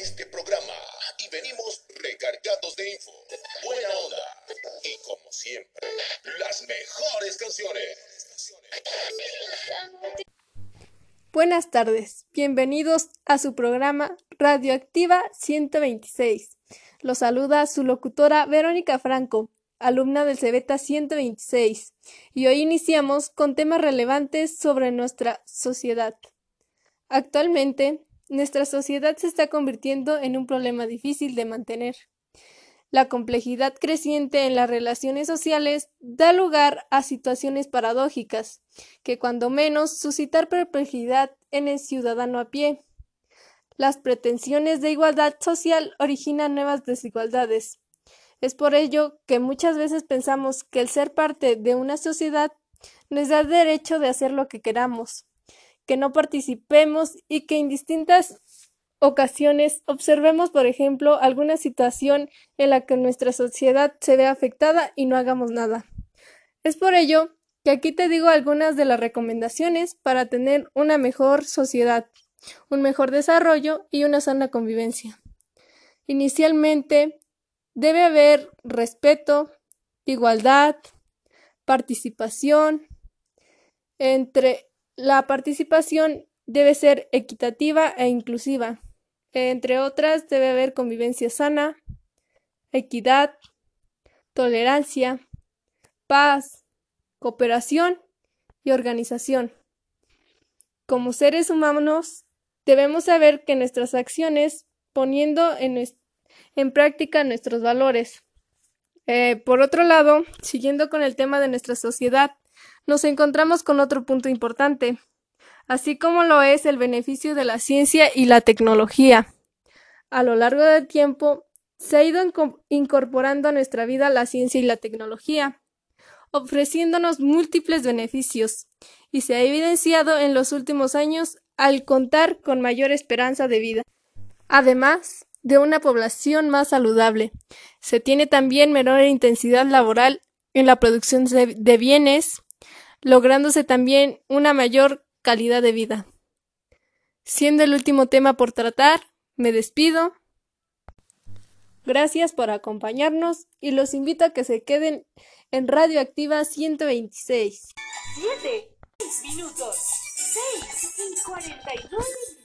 este programa y venimos recargados de info, buena onda y como siempre, las mejores canciones. Buenas tardes, bienvenidos a su programa Radioactiva 126. Los saluda su locutora Verónica Franco, alumna del Cebeta 126, y hoy iniciamos con temas relevantes sobre nuestra sociedad. Actualmente, nuestra sociedad se está convirtiendo en un problema difícil de mantener. La complejidad creciente en las relaciones sociales da lugar a situaciones paradójicas, que cuando menos suscitar perplejidad en el ciudadano a pie. Las pretensiones de igualdad social originan nuevas desigualdades. Es por ello que muchas veces pensamos que el ser parte de una sociedad nos da derecho de hacer lo que queramos, que no participemos y que en distintas ocasiones observemos, por ejemplo, alguna situación en la que nuestra sociedad se ve afectada y no hagamos nada. Es por ello que aquí te digo algunas de las recomendaciones para tener una mejor sociedad, un mejor desarrollo y una sana convivencia. Inicialmente, debe haber respeto, igualdad, participación, entre la participación debe ser equitativa e inclusiva. Entre otras, debe haber convivencia sana, equidad, tolerancia, paz, cooperación y organización. Como seres humanos, debemos saber que nuestras acciones, poniendo en, práctica nuestros valores. Eh, por otro lado, siguiendo con el tema de nuestra sociedad, nos encontramos con otro punto importante, así como lo es el beneficio de la ciencia y la tecnología. A lo largo del tiempo, se ha ido incorporando a nuestra vida la ciencia y la tecnología, ofreciéndonos múltiples beneficios, y se ha evidenciado en los últimos años al contar con mayor esperanza de vida. Además de una población más saludable, se tiene también menor intensidad laboral en la producción de bienes, lográndose también una mayor calidad de vida. Siendo el último tema por tratar, me despido. Gracias por acompañarnos y los invito a que se queden en Radioactiva 126. 7 minutos 6 y 49